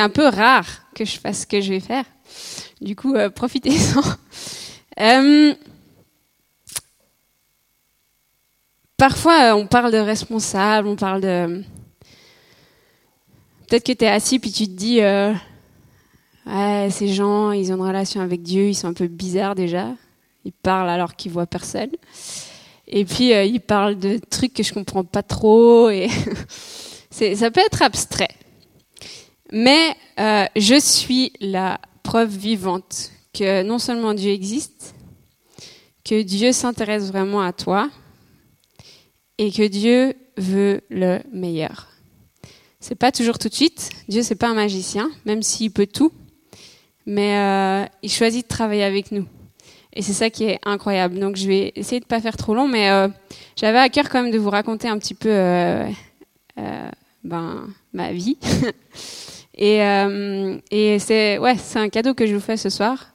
c'est un peu rare que je fasse ce que je vais faire. Du coup, euh, profitez-en. Euh, parfois, on parle de responsable, on parle de... Peut-être que tu es assis puis tu te dis, euh, ouais, ces gens, ils ont une relation avec Dieu, ils sont un peu bizarres déjà. Ils parlent alors qu'ils voient personne. Et puis, euh, ils parlent de trucs que je comprends pas trop. Et ça peut être abstrait. Mais euh, je suis la preuve vivante que non seulement Dieu existe, que Dieu s'intéresse vraiment à toi et que Dieu veut le meilleur. C'est pas toujours tout de suite. Dieu c'est pas un magicien, même s'il peut tout, mais euh, il choisit de travailler avec nous. Et c'est ça qui est incroyable. Donc je vais essayer de pas faire trop long, mais euh, j'avais à cœur quand même de vous raconter un petit peu ben, ma vie. et, euh, et c'est ouais, c'est un cadeau que je vous fais ce soir.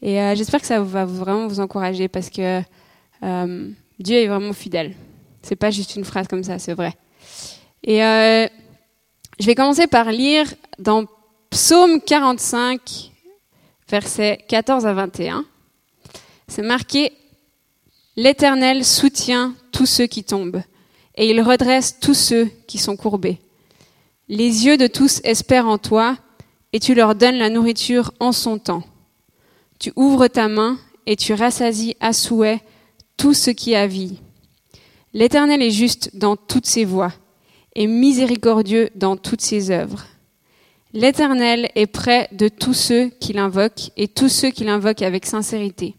Et euh, j'espère que ça va vraiment vous encourager parce que Dieu est vraiment fidèle. C'est pas juste une phrase comme ça, c'est vrai. Et je vais commencer par lire dans Psaume 45, versets 14 à 21 c'est marqué L'Éternel soutient tous ceux qui tombent, et il redresse tous ceux qui sont courbés. Les yeux de tous espèrent en toi, et tu leur donnes la nourriture en son temps. Tu ouvres ta main, et tu rassasies à souhait tout ce qui a vie. L'Éternel est juste dans toutes ses voies, et miséricordieux dans toutes ses œuvres. L'Éternel est près de tous ceux qui l'invoquent, et tous ceux qui l'invoquent avec sincérité.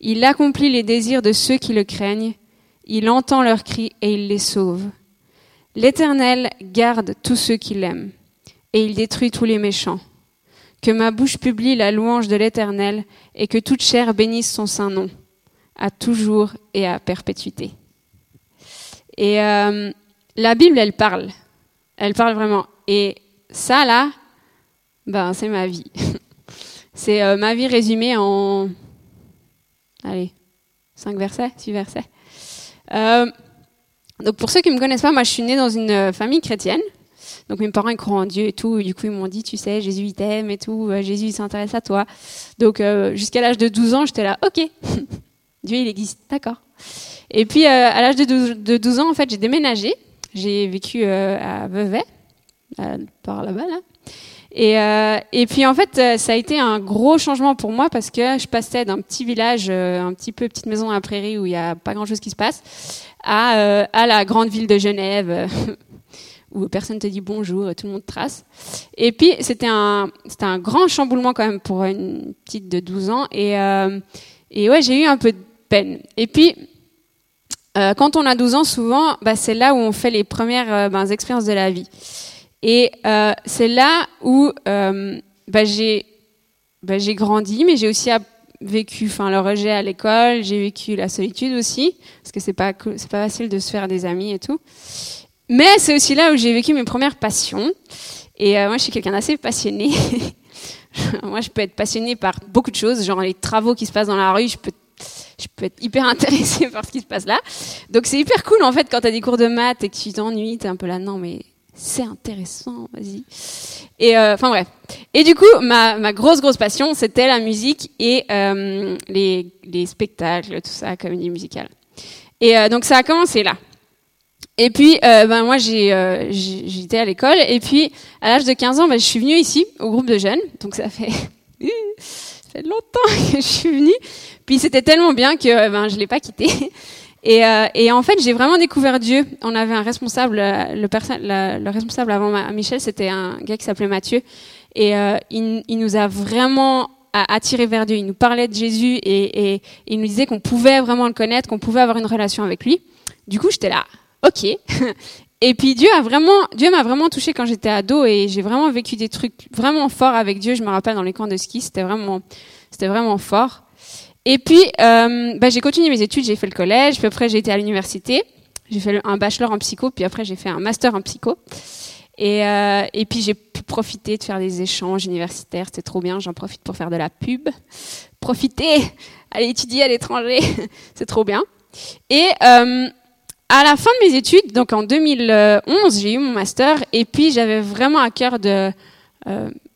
Il accomplit les désirs de ceux qui le craignent, il entend leurs cris et il les sauve. L'Éternel garde tous ceux qui l'aiment, et il détruit tous les méchants. Que ma bouche publie la louange de l'Éternel, et que toute chair bénisse son saint nom, à toujours et à perpétuité. Et euh, la Bible, elle parle. Elle parle vraiment. Et ça, là, ben, c'est ma vie. c'est euh, ma vie résumée en allez, cinq versets, six versets. Euh, donc pour ceux qui me connaissent pas, moi je suis née dans une euh, famille chrétienne. Donc mes parents ils croient en Dieu et tout. Et du coup ils m'ont dit, tu sais, Jésus il t'aime et tout. Euh, Jésus il s'intéresse à toi. Donc jusqu'à l'âge de 12 ans, j'étais là, ok, Dieu il existe, d'accord. Et puis à l'âge de 12, de 12, ans, en fait, j'ai déménagé. J'ai vécu à Vevey, par là-bas là. Et, euh, et puis en fait, euh, ça a été un gros changement pour moi parce que je passais d'un petit village, euh, un petit peu petite maison à la prairie où il n'y a pas grand-chose qui se passe, à, euh, à la grande ville de Genève où personne te dit bonjour, tout le monde trace. Et puis c'était un, c'était un grand chamboulement quand même pour une petite de 12 ans. Et, et ouais, j'ai eu un peu de peine. Et puis quand on a 12 ans, souvent, bah, c'est là où on fait les premières ben, expériences de la vie. Et euh, c'est là où euh, bah, j'ai bah, j'ai grandi, mais j'ai aussi vécu, enfin le rejet à l'école, j'ai vécu la solitude aussi, parce que c'est pas c'est pas facile de se faire des amis et tout. Mais c'est aussi là où j'ai vécu mes premières passions. Et euh, moi, je suis quelqu'un d'assez passionné. moi, je peux être passionné par beaucoup de choses, genre les travaux qui se passent dans la rue. Je peux je peux être hyper intéressée par ce qui se passe là. Donc c'est hyper cool en fait quand tu as des cours de maths et que tu t'ennuies, t'es un peu là non mais c'est intéressant, vas-y. Et euh, enfin bref. Et du coup, ma, ma grosse grosse passion, c'était la musique et euh, les, les spectacles, tout ça, comédie musicale. Et euh, donc ça a commencé là. Et puis, ben moi, j'ai, j'étais à l'école. Et puis, à l'âge de 15 ans, ben, je suis venue ici, au groupe de jeunes. Donc, ça fait, ça fait longtemps que je suis venue. Puis, c'était tellement bien que ben, je l'ai pas quitté. Et, euh, et, en fait, j'ai vraiment découvert Dieu. On avait un responsable, euh, le, le, le responsable avant Michel, c'était un gars qui s'appelait Mathieu. Et euh, il, il, nous a vraiment attiré vers Dieu. Il nous parlait de Jésus et, et il nous disait qu'on pouvait vraiment le connaître, qu'on pouvait avoir une relation avec lui. Du coup, j'étais là, ok. Et puis Dieu a vraiment, Dieu m'a vraiment touché quand j'étais ado et j'ai vraiment vécu des trucs vraiment forts avec Dieu. Je me rappelle dans les camps de ski, c'était vraiment, c'était vraiment fort. Et puis, euh, bah, j'ai continué mes études, j'ai fait le collège, puis après j'ai été à l'université, j'ai fait un bachelor en psycho, puis après j'ai fait un master en psycho. Et, euh, et puis j'ai pu profiter de faire des échanges universitaires, c'était trop bien, j'en profite pour faire de la pub. Profiter, aller étudier à l'étranger, c'est trop bien. Et euh, à la fin de mes études, donc en 2011, j'ai eu mon master, et puis j'avais vraiment à cœur de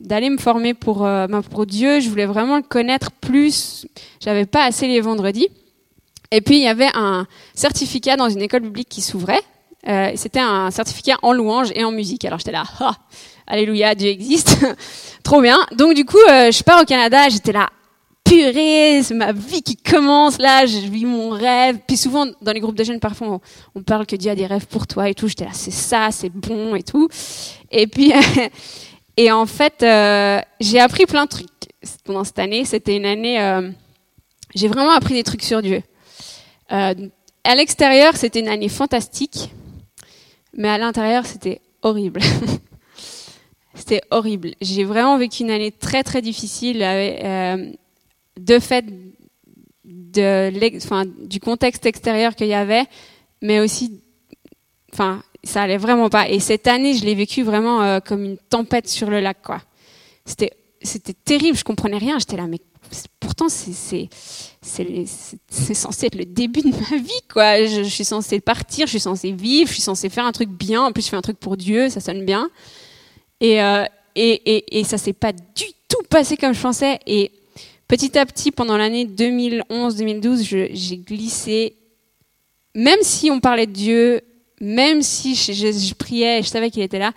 d'aller me former pour, euh, ben, pour Dieu. Je voulais vraiment le connaître plus. J'avais pas assez les vendredis. Et puis il y avait un certificat dans une école publique qui s'ouvrait. Euh, C'était un certificat en louange et en musique. Alors j'étais là, ah, alléluia, Dieu existe, trop bien. Donc du coup, euh, je pars au Canada. J'étais là, purée, c'est ma vie qui commence là. Je vis mon rêve. Puis souvent dans les groupes de jeunes, parfois on, on parle que Dieu a des rêves pour toi et tout. J'étais là, c'est ça, c'est bon et tout. Et puis et en fait, euh, j'ai appris plein de trucs pendant cette année. C'était une année, euh, j'ai vraiment appris des trucs sur Dieu. Euh, à l'extérieur, c'était une année fantastique, mais à l'intérieur, c'était horrible. c'était horrible. J'ai vraiment vécu une année très très difficile, de fait du contexte extérieur qu'il y avait, mais aussi, enfin, ça allait vraiment pas. Et cette année, je l'ai vécu vraiment euh, comme une tempête sur le lac, quoi. C'était c'était terrible. Je comprenais rien. J'étais là, mais pourtant c'est c'est censé être le début de ma vie quoi je, suis censée partir je suis censée vivre je suis censée faire un truc bien en plus je fais un truc pour Dieu ça sonne bien et euh, et, et, et ça s'est pas du tout passé comme je pensais et petit à petit pendant l'année 2011-2012 j'ai glissé même si on parlait de Dieu même si je, priais et je savais qu'il était là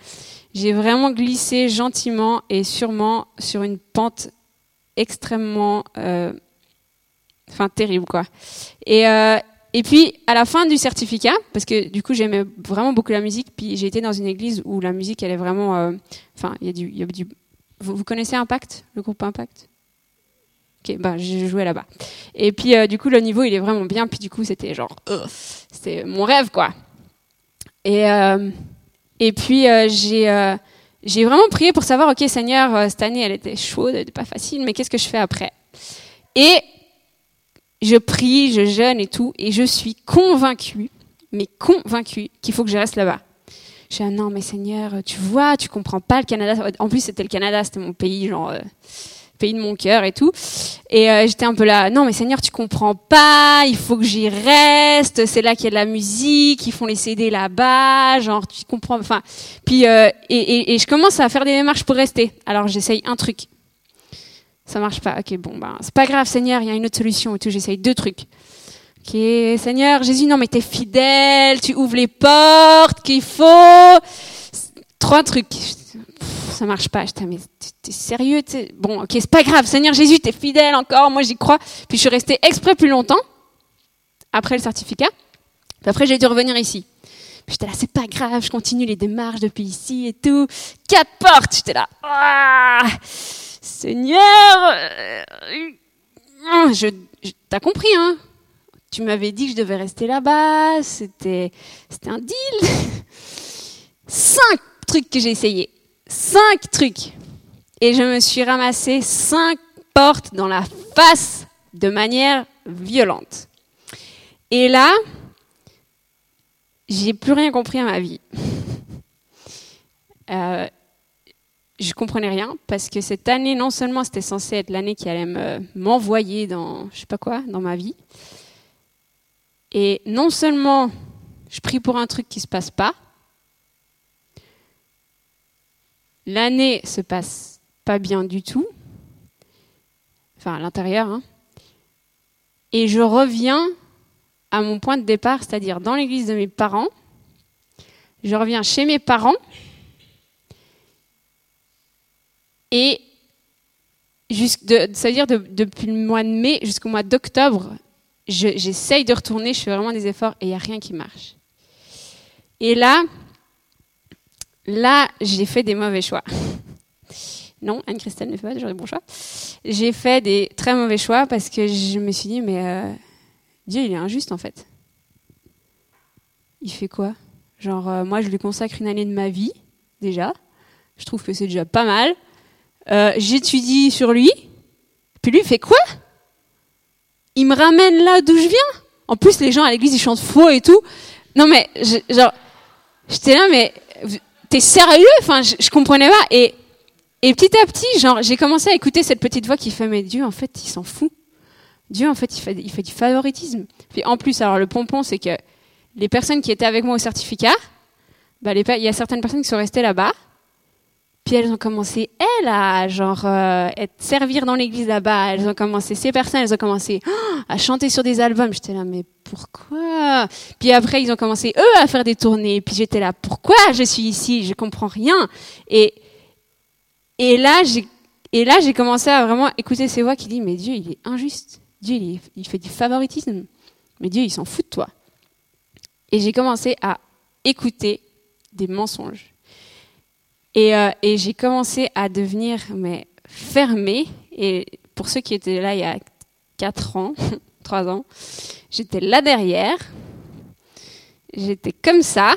j'ai vraiment glissé gentiment et sûrement sur une pente extrêmement, euh, terrible quoi. Et euh, et puis à la fin du certificat, parce que du coup j'aimais vraiment beaucoup la musique, puis j'ai été dans une église où la musique elle est vraiment, euh, il y a du, y a du vous, connaissez Impact, le groupe Impact? Ok, bah j'ai joué là-bas. Et puis du coup le niveau il est vraiment bien, puis du coup c'était genre, c'était mon rêve quoi. Et euh, et puis euh, j'ai euh, j'ai vraiment prié pour savoir, ok Seigneur, cette année elle était chaude, elle était pas facile, mais qu'est-ce que je fais après? Et je prie, je jeûne et tout, et je suis convaincue, mais convaincue qu'il faut que je reste là-bas. Je dis non mais Seigneur, tu vois, tu comprends pas le Canada. En plus c'était le Canada, c'était mon pays, genre pays de mon cœur et tout. Et euh, j'étais un peu là, non mais Seigneur, tu comprends pas, il faut que j'y reste, c'est là qu'il y a de la musique, ils font les CD là-bas, genre tu comprends, enfin, puis euh, et, je commence à faire des démarches pour rester. Alors j'essaye un truc, ça marche pas, ok bon ben c'est pas grave Seigneur, il y a une autre solution et tout, j'essaye deux trucs. Ok Seigneur, Jésus, non mais t'es fidèle, tu ouvres les portes qu'il faut, trois trucs ça marche pas. J'étais, mais t'es sérieux t'es... Bon, ok, c'est pas grave. Seigneur Jésus, t'es fidèle encore. Moi, j'y crois. Puis je suis restée exprès plus longtemps après le certificat. Puis après, j'ai dû revenir ici. Puis j'étais là, c'est pas grave. Je continue les démarches depuis ici et tout. Quatre portes. J'étais là, ah, Seigneur, euh, je, je t'as compris, hein Tu m'avais dit que je devais rester là-bas. C'était, c'était un deal. Cinq trucs que j'ai essayé cinq trucs. Et je me suis ramassé cinq portes dans la face de manière violente. Et là, j'ai plus rien compris à ma vie. Euh, je comprenais rien parce que cette année, non seulement c'était censé être l'année qui allait m'envoyer dans, je sais pas quoi, dans ma vie, et non seulement je prie pour un truc qui se passe pas, L'année se passe pas bien du tout, enfin à l'intérieur, hein. et je reviens à mon point de départ, c'est-à-dire dans l'église de mes parents. Je reviens chez mes parents et de, ça veut dire de, depuis le mois de mai jusqu'au mois d'octobre, j'essaye de retourner, je fais vraiment des efforts et il n'y a rien qui marche. Et là, là, j'ai fait des mauvais choix. Non, Anne-Christelle ne fait pas toujours des bons choix. J'ai fait des très mauvais choix parce que je me suis dit, mais euh, Dieu, il est injuste en fait. Il fait quoi? Genre, euh, moi, je lui consacre une année de ma vie, déjà. Je trouve que c'est déjà pas mal. Euh, J'étudie sur lui. Puis lui, il fait quoi? Il me ramène là d'où je viens. En plus, les gens à l'église, ils chantent faux et tout. Non, mais, genre, j'étais là, mais t'es sérieux? Enfin, je, je, comprenais pas. Et, et petit à petit, genre, j'ai commencé à écouter cette petite voix qui fait, mais Dieu, en fait, il s'en fout. Dieu, en fait, il fait, du favoritisme. Puis en plus, alors le pompon, c'est que les personnes qui étaient avec moi au certificat, bah, il y a certaines personnes qui sont restées là-bas. Puis elles ont commencé, elles, à genre euh, être, servir dans l'église là-bas. Elles ont commencé, ces personnes, elles ont commencé oh, à chanter sur des albums. J'étais là, mais pourquoi? Puis après, ils ont commencé, eux, à faire des tournées. Puis j'étais là, pourquoi je suis ici? Je comprends rien. Et, et là, j'ai et là, j'ai commencé à vraiment écouter ces voix qui disent, mais Dieu, il est injuste. Dieu, il, il fait du favoritisme. Mais Dieu, il s'en fout de toi. Et j'ai commencé à écouter des mensonges. Euh, et, j'ai commencé à devenir mais fermée. Et pour ceux qui étaient là il y a 4 ans, 3 ans, j'étais là derrière. J'étais comme ça.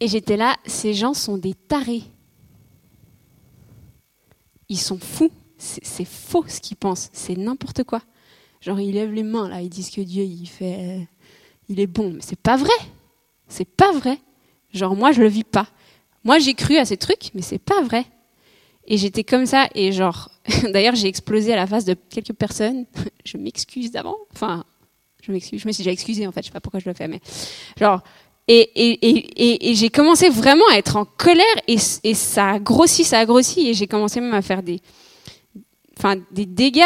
Et j'étais là, ces gens sont des tarés. Ils sont fous. C'est faux ce qu'ils pensent. C'est n'importe quoi. Genre, ils lèvent les mains, là, ils disent que Dieu, il fait. Il est bon. Mais c'est pas vrai. C'est pas vrai. Genre, moi, je le vis pas. Moi, j'ai cru à ces trucs, mais c'est pas vrai. Et j'étais comme ça, et genre, d'ailleurs, j'ai explosé à la face de quelques personnes. je m'excuse d'avant. Enfin, je m'excuse. Je me suis déjà excusée, en fait. Je sais pas pourquoi je le fais, mais genre, et, j'ai commencé vraiment à être en colère, et, ça a grossi, ça a grossi, et j'ai commencé même à faire des, enfin, des dégâts.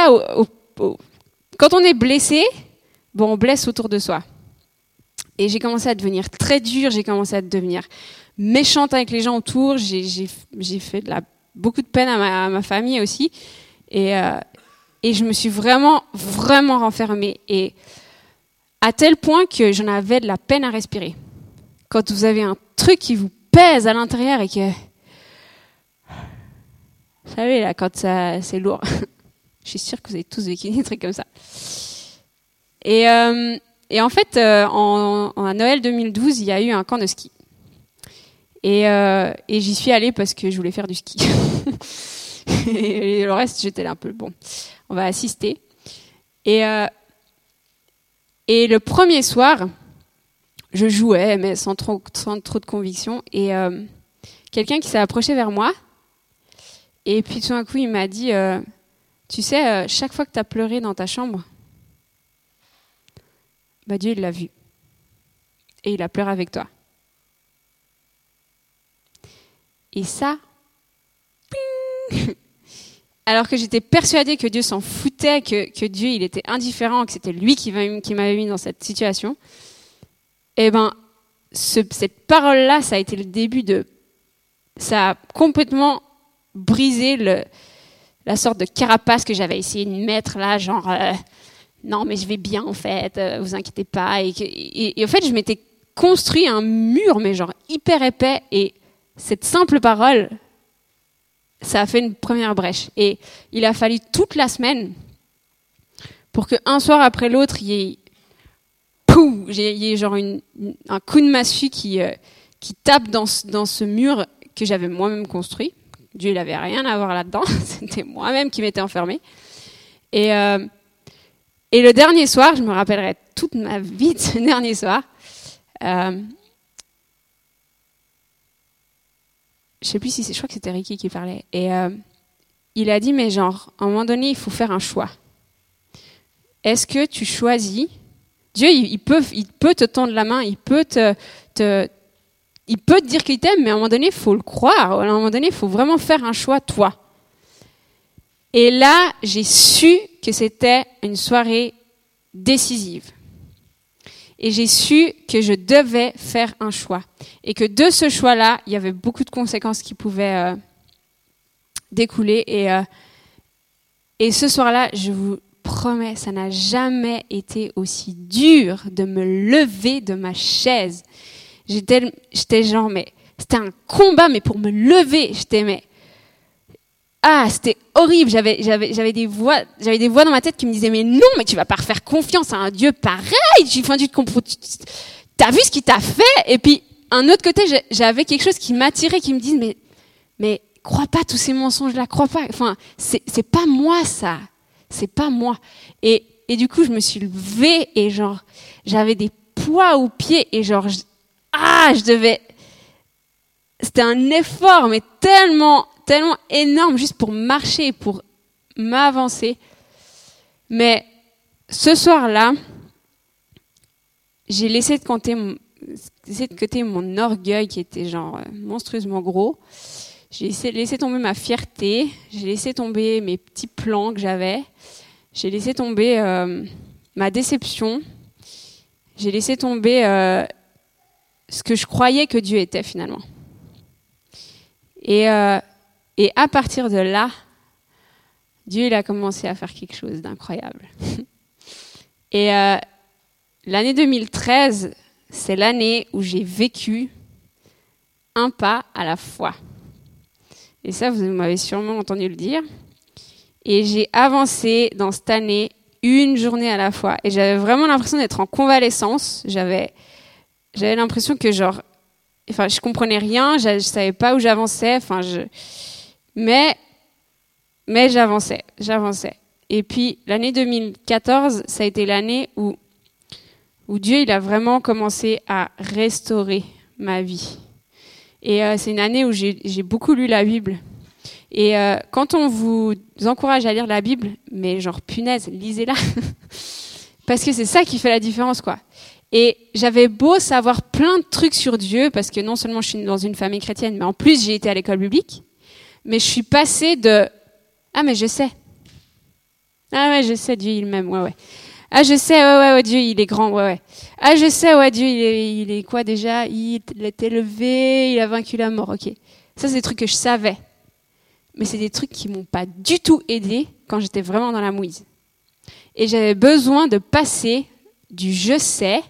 Quand on est blessé, bon, on blesse autour de soi. Et j'ai commencé à devenir très dure, j'ai commencé à devenir méchante avec les gens autour, j'ai fait beaucoup de peine à ma, famille aussi. Et, euh, et je me suis vraiment, vraiment renfermée. Et à tel point que j'en avais de la peine à respirer. Quand vous avez un truc qui vous pèse à l'intérieur et que... Vous savez, là, quand c'est lourd. je suis sûre que vous avez tous vécu des trucs comme ça. Et... Euh, et en fait, euh, en, à Noël 2012, il y a eu un camp de ski. Et, euh, et j'y suis allée parce que je voulais faire du ski. et le reste, j'étais là un peu, bon, on va assister. Et, et le premier soir, je jouais, mais sans trop, de conviction. Et euh, quelqu'un qui s'est approché vers moi, et puis tout d'un coup, il m'a dit, euh, tu sais, euh, chaque fois que tu as pleuré dans ta chambre, bah Dieu, il l'a vu. Et il a pleuré avec toi. Et ça, alors que j'étais persuadée que Dieu s'en foutait, que, que, Dieu il était indifférent, que c'était lui qui, qui m'avait mis dans cette situation, eh ben, ce, cette parole-là, ça a été le début de... Ça a complètement brisé la sorte de carapace que j'avais essayé de mettre là, genre... Euh, non, mais je vais bien en fait, euh, vous inquiétez pas. Et, en fait, je m'étais construit un mur, mais genre hyper épais. Et cette simple parole, ça a fait une première brèche. Et il a fallu toute la semaine pour qu'un soir après l'autre, il y ait, y ait genre un coup de massue qui, euh, qui tape dans, dans ce mur que j'avais moi-même construit. Dieu, il n'avait rien à voir là-dedans. C'était moi-même qui m'étais enfermée. Et, euh, et le dernier soir, je me rappellerai toute ma vie de ce dernier soir. Euh, je sais plus si c'est, je crois que c'était Ricky qui parlait. Et euh, il a dit, mais genre, à un moment donné, il faut faire un choix. Est-ce que tu choisis Dieu, il, peut, te tendre la main, il peut te, il peut te dire qu'il t'aime, mais à un moment donné, il faut le croire. À un moment donné, il faut vraiment faire un choix, toi. Et là, j'ai su que c'était une soirée décisive. Et j'ai su que je devais faire un choix. Et que de ce choix-là, il y avait beaucoup de conséquences qui pouvaient euh, découler. Euh, et ce soir-là, je vous promets, ça n'a jamais été aussi dur de me lever de ma chaise. J'étais, j'étais genre, mais c'était un combat, mais pour me lever, j'étais, mais ah, c'était horrible. J'avais, j'avais, j'avais des voix, j'avais des voix dans ma tête qui me disaient mais non, mais tu vas pas faire confiance à un Dieu pareil. Tu, enfin, vu ce qu'il t'a fait? Et puis, un autre côté, j'avais quelque chose qui m'attirait, qui me disait mais, mais crois pas tous ces mensonges-là, crois pas. Enfin, c'est, c'est pas moi ça. C'est pas moi. Et, et du coup, je me suis levée et genre, j'avais des poids aux pieds et genre, ah, je devais. C'était un effort, mais tellement tellement énorme juste pour marcher, pour m'avancer. Mais ce soir-là, j'ai laissé de côté mon orgueil qui était euh, monstrueusement gros. J'ai laissé tomber ma fierté, j'ai laissé tomber mes petits plans que j'avais, j'ai laissé tomber euh, ma déception, j'ai laissé tomber euh, ce que je croyais que Dieu était finalement. Et, euh, et à partir de là, Dieu il a commencé à faire quelque chose d'incroyable. et l'année 2013, c'est l'année où j'ai vécu un pas à la fois. Et ça, vous m'avez sûrement entendu le dire. Et j'ai avancé dans cette année une journée à la fois. Et j'avais vraiment l'impression d'être en convalescence. J'avais, j'avais l'impression que genre, enfin, je comprenais rien, je, je savais pas où j'avançais. Enfin, je, mais, mais j'avançais, j'avançais. Et puis l'année 2014, ça a été l'année où, où Dieu il a vraiment commencé à restaurer ma vie. Et euh, c'est une année où j'ai beaucoup lu la Bible. Et euh, quand on vous encourage à lire la Bible, mais genre punaise, lisez-la. parce que c'est ça qui fait la différence, quoi. Et j'avais beau savoir plein de trucs sur Dieu, parce que non seulement je suis dans une famille chrétienne, mais en plus j'ai été à l'école publique. Mais je suis passée de Ah, mais je sais. Ah ouais, je sais, Dieu il m'aime, ouais, ouais. Ah, je sais, ouais, ouais, ouais, Dieu, il est grand, ouais, ouais. Ah, je sais, ouais, Dieu, il est, il est quoi déjà? Il est élevé, il a vaincu la mort, ok. Ça, c'est des trucs que je savais. Mais c'est des trucs qui m'ont pas du tout aidé quand j'étais vraiment dans la mouise. Et j'avais besoin de passer du je sais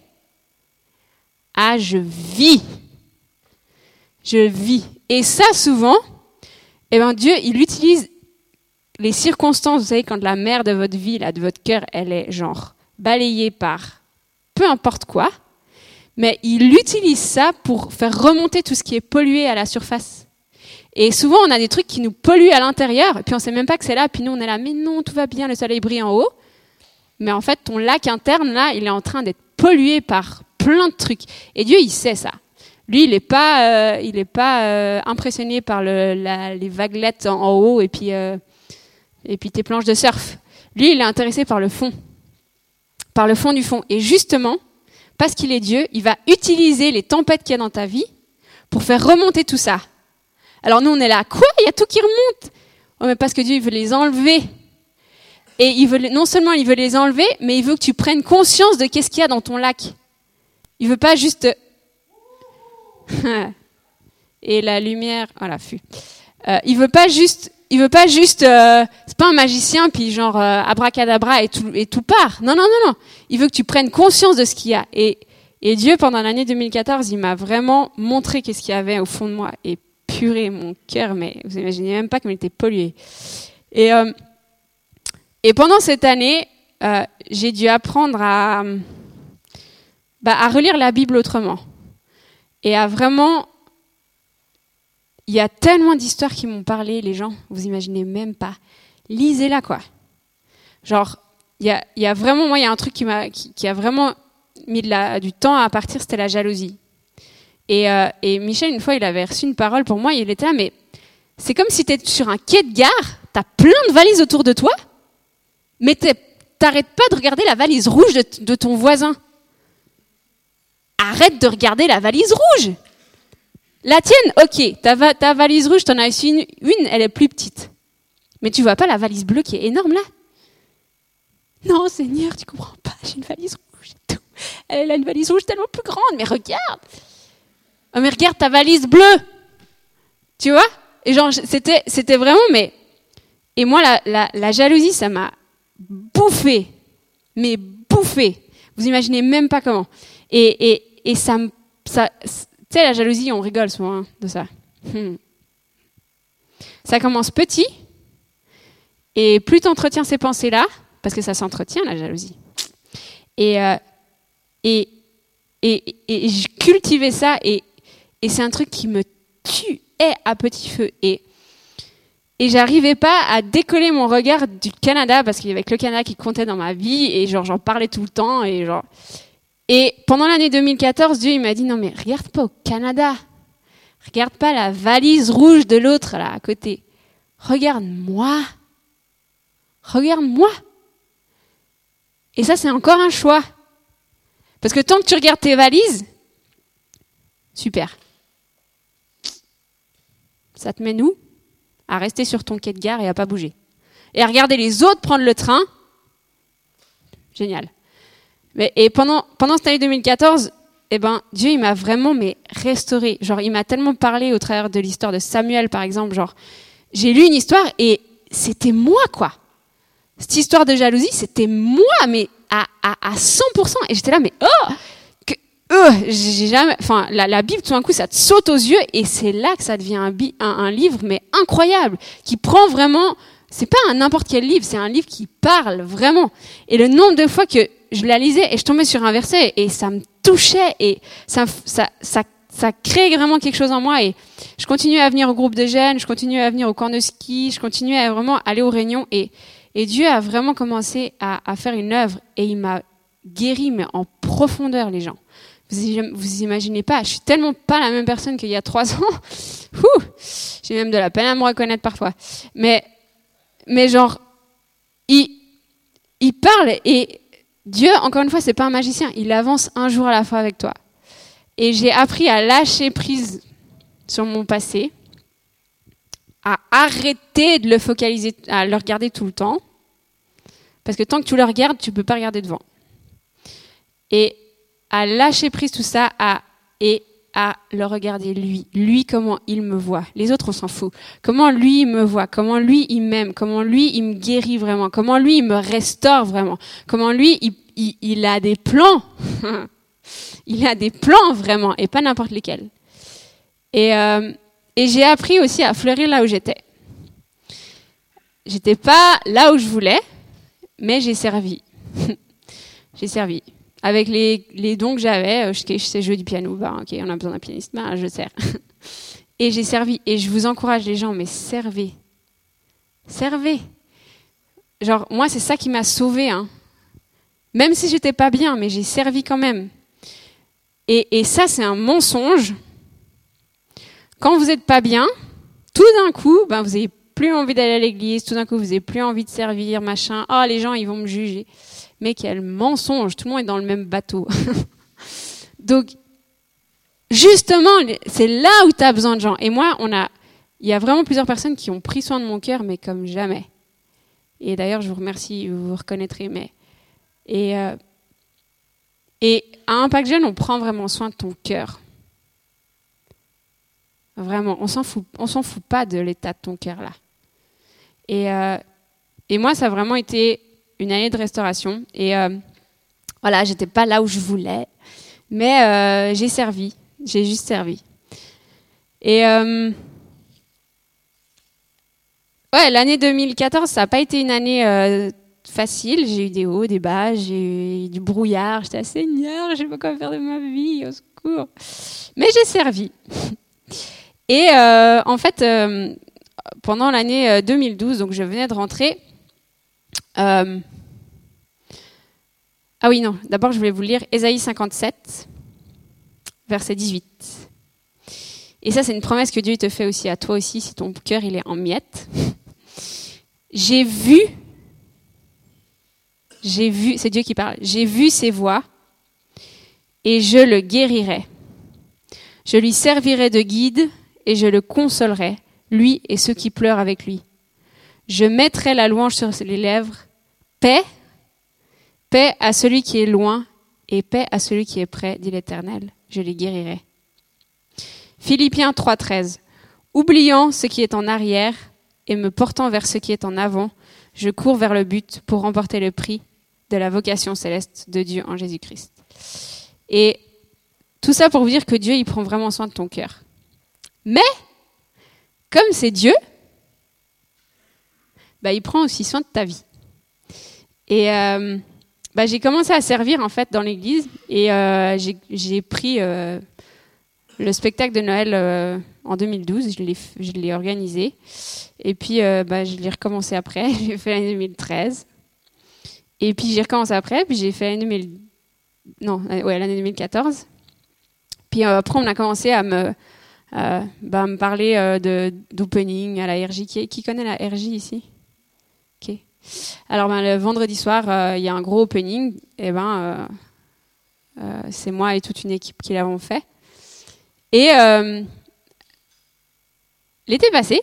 à je vis. Je vis. Et ça, souvent, eh ben, Dieu, il utilise les circonstances, vous savez, quand la mer de votre vie, de votre cœur, elle est genre balayée par peu importe quoi, mais il utilise ça pour faire remonter tout ce qui est pollué à la surface. Et souvent, on a des trucs qui nous polluent à l'intérieur, et puis on sait même pas que c'est là, puis nous, on est là, mais non, tout va bien, le soleil brille en haut. Mais en fait, ton lac interne, là, il est en train d'être pollué par plein de trucs. Et Dieu, il sait ça. Lui, il n'est pas, euh, il pas euh, impressionné par les vaguelettes en, haut et puis euh, et puis tes planches de surf. Lui, il est intéressé par le fond, par le fond du fond. Et justement, parce qu'il est Dieu, il va utiliser les tempêtes qu'il y a dans ta vie pour faire remonter tout ça. Alors nous, on est là, quoi? Il y a tout qui remonte oh, mais Parce que Dieu, il veut les enlever. Et il veut, non seulement il veut les enlever, mais il veut que tu prennes conscience de qu'est-ce qu'il y a dans ton lac. Il veut pas juste... Et la lumière... Voilà, fut. Euh, il veut pas juste il veut pas juste, euh, c'est pas un magicien puis genre euh, abracadabra et tout et tout part. Non non non non. Il veut que tu prennes conscience de ce qu'il y a. Et et Dieu pendant l'année 2014, il m'a vraiment montré qu'est-ce qu'il y avait au fond de moi et puré mon cœur. Mais vous imaginez même pas comme il était pollué. Et euh, et pendant cette année, euh, j'ai dû apprendre à bah, à relire la Bible autrement et à vraiment il y a tellement d'histoires qui m'ont parlé, les gens, vous imaginez même pas. Lisez-la, quoi. Genre, il y a, vraiment, moi, il y a un truc qui, m'a, qui, a vraiment mis de la, du temps à partir, c'était la jalousie. Et, euh, et, Michel, une fois, il avait reçu une parole pour moi, il était là, mais c'est comme si tu étais sur un quai de gare, tu as plein de valises autour de toi, mais t'arrêtes pas de regarder la valise rouge de, de ton voisin. Arrête de regarder la valise rouge. La tienne, ok, ta, ta valise rouge, t'en as une, une, elle est plus petite. Mais tu vois pas la valise bleue qui est énorme là? Non, Seigneur, tu comprends pas, j'ai une valise rouge et tout. Elle a une valise rouge tellement plus grande, mais regarde oh, mais regarde ta valise bleue Tu vois? Et genre, c'était, vraiment, mais. Et moi, la, la, la jalousie, ça m'a bouffé. Mais bouffé. Vous imaginez même pas comment. Et, et, et ça, ça, tu la jalousie, on rigole souvent hein, de ça. Hmm. Ça commence petit, et plus tu entretiens ces pensées-là, parce que ça s'entretient, la jalousie. Et, euh, et, et, et, je cultivais ça, et, et c'est un truc qui me tuait à petit feu. Et, et j'arrivais pas à décoller mon regard du Canada, parce qu'il y avait que le Canada qui comptait dans ma vie, et genre j'en parlais tout le temps, et genre et pendant l'année 2014, Dieu m'a dit non mais regarde pas au Canada, regarde pas la valise rouge de l'autre là à côté, regarde moi, regarde moi. Et ça c'est encore un choix, parce que tant que tu regardes tes valises, Super. Ça te met nous à rester sur ton quai de gare et à pas bouger. Et à regarder les autres prendre le train? Génial. Et pendant, pendant cette année 2014, eh ben, Dieu, il m'a vraiment, mais restauré. Genre, il m'a tellement parlé au travers de l'histoire de Samuel, par exemple. Genre, j'ai lu une histoire et c'était moi, quoi. Cette histoire de jalousie, c'était moi, mais à, à, à 100%. Et j'étais là, mais oh, oh j'ai jamais, enfin, la, Bible, tout d'un coup, ça te saute aux yeux et c'est là que ça devient un, un, un livre, mais incroyable, qui prend vraiment, c'est pas un n'importe quel livre, c'est un livre qui parle vraiment. Et le nombre de fois que je la lisais et je tombais sur un verset et ça me touchait et ça, ça, ça, ça créait vraiment quelque chose en moi et je continuais à venir au groupe de jeunes, je continuais à venir au camp de ski, je continuais à vraiment aller aux réunions et, et Dieu a vraiment commencé à, à faire une œuvre et il m'a guéri mais en profondeur les gens. Vous, vous imaginez pas, je suis tellement pas la même personne qu'il y a trois ans. J'ai même de la peine à me reconnaître parfois. Mais, mais genre, il, parle et Dieu, encore une fois, c'est pas un magicien. Il avance un jour à la fois avec toi. Et j'ai appris à lâcher prise sur mon passé, à arrêter de le focaliser, à le regarder tout le temps. Parce que tant que tu le regardes, tu peux pas regarder devant. Et à lâcher prise tout ça, à, et à le regarder lui. Lui, comment il me voit. Les autres, on s'en fout. Comment lui, il me voit. Comment lui, il m'aime. Comment lui, il me guérit vraiment. Comment lui, il me restaure vraiment. Comment lui, il, a des plans. il a des plans vraiment, et pas n'importe lesquels. Et, euh, et j'ai appris aussi à fleurir là où j'étais. J'étais pas là où je voulais, mais j'ai servi. j'ai servi avec les, dons que j'avais, euh, je, je, sais jouer du piano, bah, ok, on a besoin d'un pianiste, bah, je sers. et j'ai servi. Et je vous encourage les gens, mais servez. Servez. Genre, moi, c'est ça qui m'a sauvé. Hein. Même si j'étais pas bien, mais j'ai servi quand même. Et, ça, c'est un mensonge. Quand vous n'êtes pas bien, tout d'un coup, ben, vous n'avez plus envie d'aller à l'église, tout d'un coup, vous n'avez plus envie de servir, machin. Oh, les gens, ils vont me juger mais quel mensonge, tout le monde est dans le même bateau. Donc, justement, c'est là où tu as besoin de gens. Et moi, on a, il y a vraiment plusieurs personnes qui ont pris soin de mon cœur, mais comme jamais. Et d'ailleurs, je vous remercie, vous vous reconnaîtrez, mais. Et, euh, et à Impact Jeune, on prend vraiment soin de ton cœur. Vraiment, on s'en fout, s'en fout pas de l'état de ton cœur là. Et, euh, et moi, ça a vraiment été une année de restauration. Et euh, voilà, j'étais pas là où je voulais, mais euh, j'ai servi, j'ai juste servi. Et euh, ouais, l'année 2014, ça n'a pas été une année facile. J'ai eu des hauts, des bas, j'ai eu du brouillard. J'étais assez Seigneur, je sais pas quoi faire de ma vie, au secours. Mais j'ai servi. Et en fait, pendant l'année 2012, donc je venais de rentrer. Euh, ah oui, non, d'abord je voulais vous lire Ésaïe 57, verset 18. Et ça, c'est une promesse que Dieu te fait aussi à toi aussi, si ton cœur il est en miettes. J'ai vu, j'ai vu, c'est Dieu qui parle, j'ai vu ses voix et je le guérirai. Je lui servirai de guide et je le consolerai, lui et ceux qui pleurent avec lui. Je mettrai la louange sur les lèvres, paix Paix à celui qui est loin et paix à celui qui est près, dit l'Éternel. Je les guérirai. Philippiens 3.13. Oubliant ce qui est en arrière et me portant vers ce qui est en avant, je cours vers le but pour remporter le prix de la vocation céleste de Dieu en Jésus-Christ. Et tout ça pour vous dire que Dieu, il prend vraiment soin de ton cœur. Mais, comme c'est Dieu, bah, il prend aussi soin de ta vie. Et euh, bah, j'ai commencé à servir en fait dans l'église et euh, j'ai pris euh, le spectacle de Noël en 2012, je l'ai organisé et puis bah, je l'ai recommencé après, j'ai fait l'année 2013 et puis j'ai recommencé après, puis j'ai fait l'année 2000... non, ouais, l'année 2014. Puis après on a commencé à me, bah, me parler d'opening à la RJ. Qui, connaît la RJ ici? Alors ben, le vendredi soir, euh, il y a un gros opening. Et ben, euh, euh, c'est moi et toute une équipe qui l'avons fait. Et l'été passé,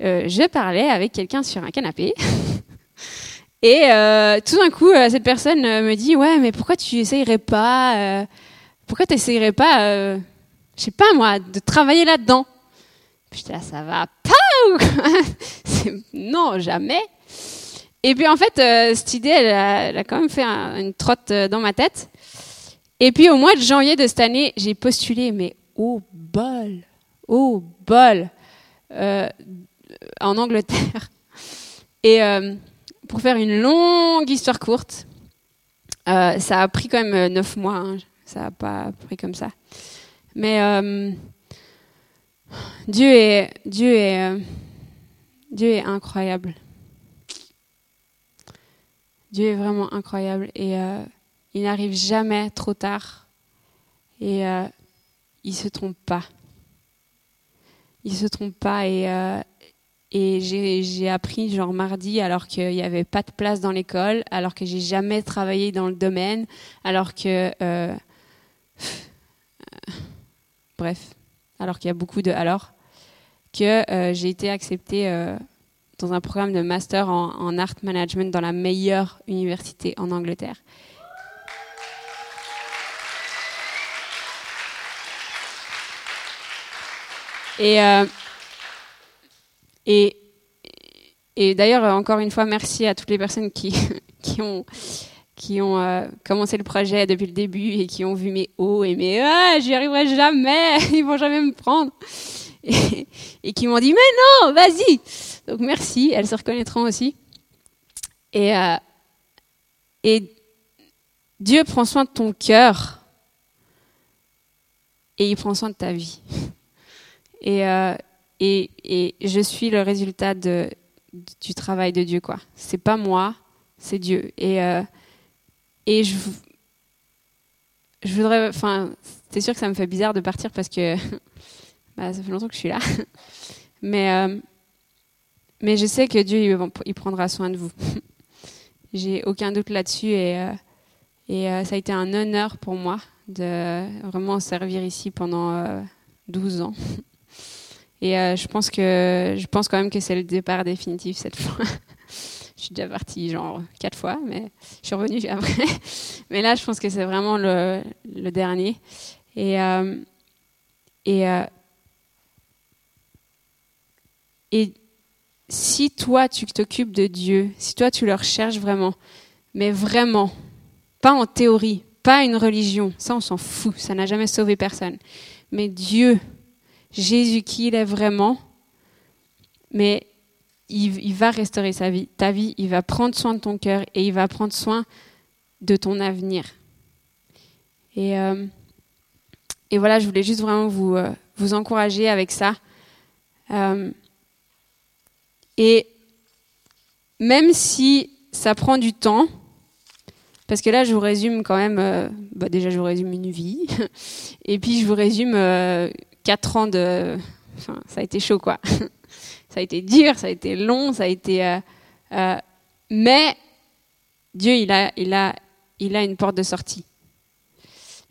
je parlais avec quelqu'un sur un canapé. Et tout d'un coup, cette personne me dit Ouais, mais pourquoi tu essayerais pas Pourquoi tu pas, je sais pas moi, de travailler là-dedans? Là, ça va pas Non, jamais. Et puis en fait, euh, cette idée, elle a, quand même fait une trotte euh, dans ma tête. Et puis au mois de janvier de cette année, j'ai postulé, mais au bol, au bol, euh, en Angleterre. Et pour faire une longue histoire courte, ça a pris quand même neuf mois. Hein. Ça n'a pas pris comme ça. Mais Dieu est, Dieu est, Dieu est incroyable. Dieu est vraiment incroyable et euh, il n'arrive jamais trop tard et euh, il se trompe pas. Il se trompe pas et, euh, et j'ai appris genre mardi alors qu'il n'y avait pas de place dans l'école, alors que j'ai jamais travaillé dans le domaine, alors que bref, alors qu'il y a beaucoup de alors que j'ai été acceptée dans un programme de master en, art management dans la meilleure université en Angleterre. Et, euh, et, et d'ailleurs, encore une fois, merci à toutes les personnes qui, qui ont, qui ont euh, commencé le projet depuis le début et qui ont vu mes hauts et mes ah, j'y arriverai jamais, ils vont jamais me prendre. Et, qui m'ont dit mais non, vas-y. Donc merci, elles se reconnaîtront aussi. Et, euh, et Dieu prend soin de ton cœur et il prend soin de ta vie. Et, euh, et, et je suis le résultat de, du travail de Dieu, quoi. C'est pas moi, c'est Dieu. Et, euh, et je, je voudrais, enfin, c'est sûr que ça me fait bizarre de partir parce que bah, ça fait longtemps que je suis là. Mais mais je sais que Dieu, il, prendra soin de vous. J'ai aucun doute là-dessus et, euh, et euh, ça a été un honneur pour moi de vraiment servir ici pendant 12 euh, ans. Et je pense que je pense quand même que c'est le départ définitif cette fois. je suis déjà partie genre quatre fois, mais je suis revenue après. mais là, je pense que c'est vraiment le, le, dernier. Et et et si toi tu t'occupes de Dieu, si toi tu le recherches vraiment, mais vraiment, pas en théorie, pas une religion, ça on s'en fout, ça n'a jamais sauvé personne, mais Dieu, Jésus qui il est vraiment, mais il, va restaurer sa vie, ta vie, il va prendre soin de ton cœur et il va prendre soin de ton avenir. Et, euh, voilà, je voulais juste vraiment vous, euh, encourager avec ça. Euh, et même si ça prend du temps, parce que là, je vous résume quand même, euh, bah déjà, je vous résume une vie, et puis je vous résume euh, quatre ans de. Ça a été chaud, quoi. ça a été dur, ça a été long, ça a été. Euh, mais Dieu, il a, il, a, il a une porte de sortie.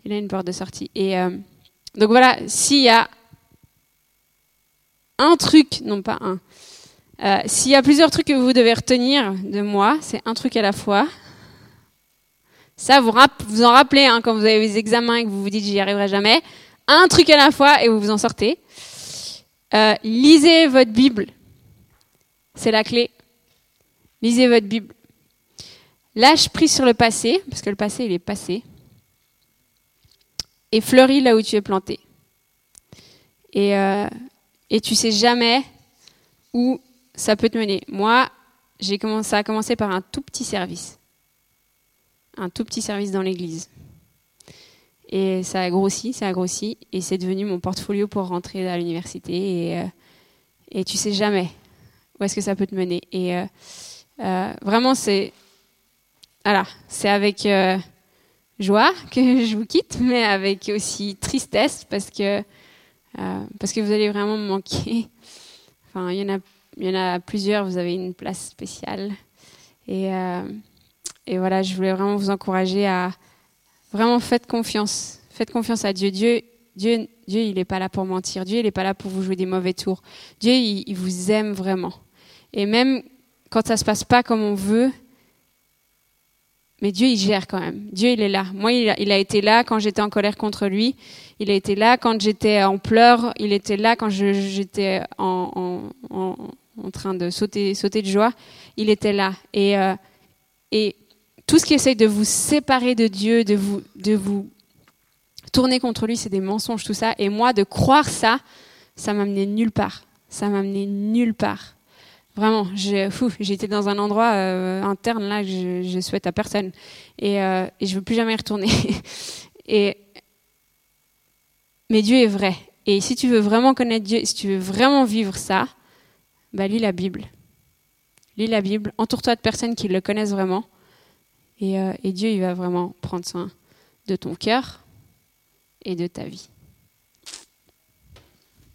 Il a une porte de sortie. Et donc voilà, s'il y a un truc, non pas un, euh, s'il y a plusieurs trucs que vous devez retenir de moi, c'est un truc à la fois. Ça, vous vous en rappelez hein, quand vous avez les examens et que vous vous dites j'y arriverai jamais. Un truc à la fois et vous vous en sortez. Euh, lisez votre Bible. C'est la clé. Lisez votre Bible. Lâche prise sur le passé, parce que le passé, il est passé. Et fleuris là où tu es planté. Et, euh, et tu sais jamais où ça peut te mener. Moi, j'ai commencé, ça a commencé par un tout petit service. Un tout petit service dans l'église. Et ça a grossi, ça a grossi, et c'est devenu mon portfolio pour rentrer à l'université. Et, euh, et tu sais jamais où est-ce que ça peut te mener. Et euh, euh, vraiment, c'est voilà, c'est avec joie que je vous quitte, mais avec aussi tristesse parce que parce que vous allez vraiment me manquer. Enfin, il y en a il y en a plusieurs, vous avez une place spéciale. Et, euh, et voilà, je voulais vraiment vous encourager à vraiment faites confiance. Faites confiance à Dieu. Dieu, Dieu, Dieu, il n'est pas là pour mentir. Dieu, il n'est pas là pour vous jouer des mauvais tours. Dieu, il, vous aime vraiment. Et même quand ça se passe pas comme on veut, mais Dieu, il gère quand même. Dieu, il est là. Moi, il a, été là quand j'étais en colère contre lui. Il a été là quand j'étais en pleurs. Il était là quand j'étais en, en train de sauter, de joie. Il était là. Et, euh, et tout ce qui essaye de vous séparer de Dieu, de vous, de vous tourner contre lui, c'est des mensonges, tout ça. Et moi, de croire ça, ça m'a mené nulle part. Ça m'a mené nulle part. Vraiment, j'étais dans un endroit euh, interne là que je, je souhaite à personne. Et, euh, je veux plus jamais y retourner. et, mais Dieu est vrai. Et si tu veux vraiment connaître Dieu, si tu veux vraiment vivre ça, bah lis la Bible. Lis la Bible, entoure-toi de personnes qui le connaissent vraiment. Et, euh, Dieu, il va vraiment prendre soin de ton cœur et de ta vie.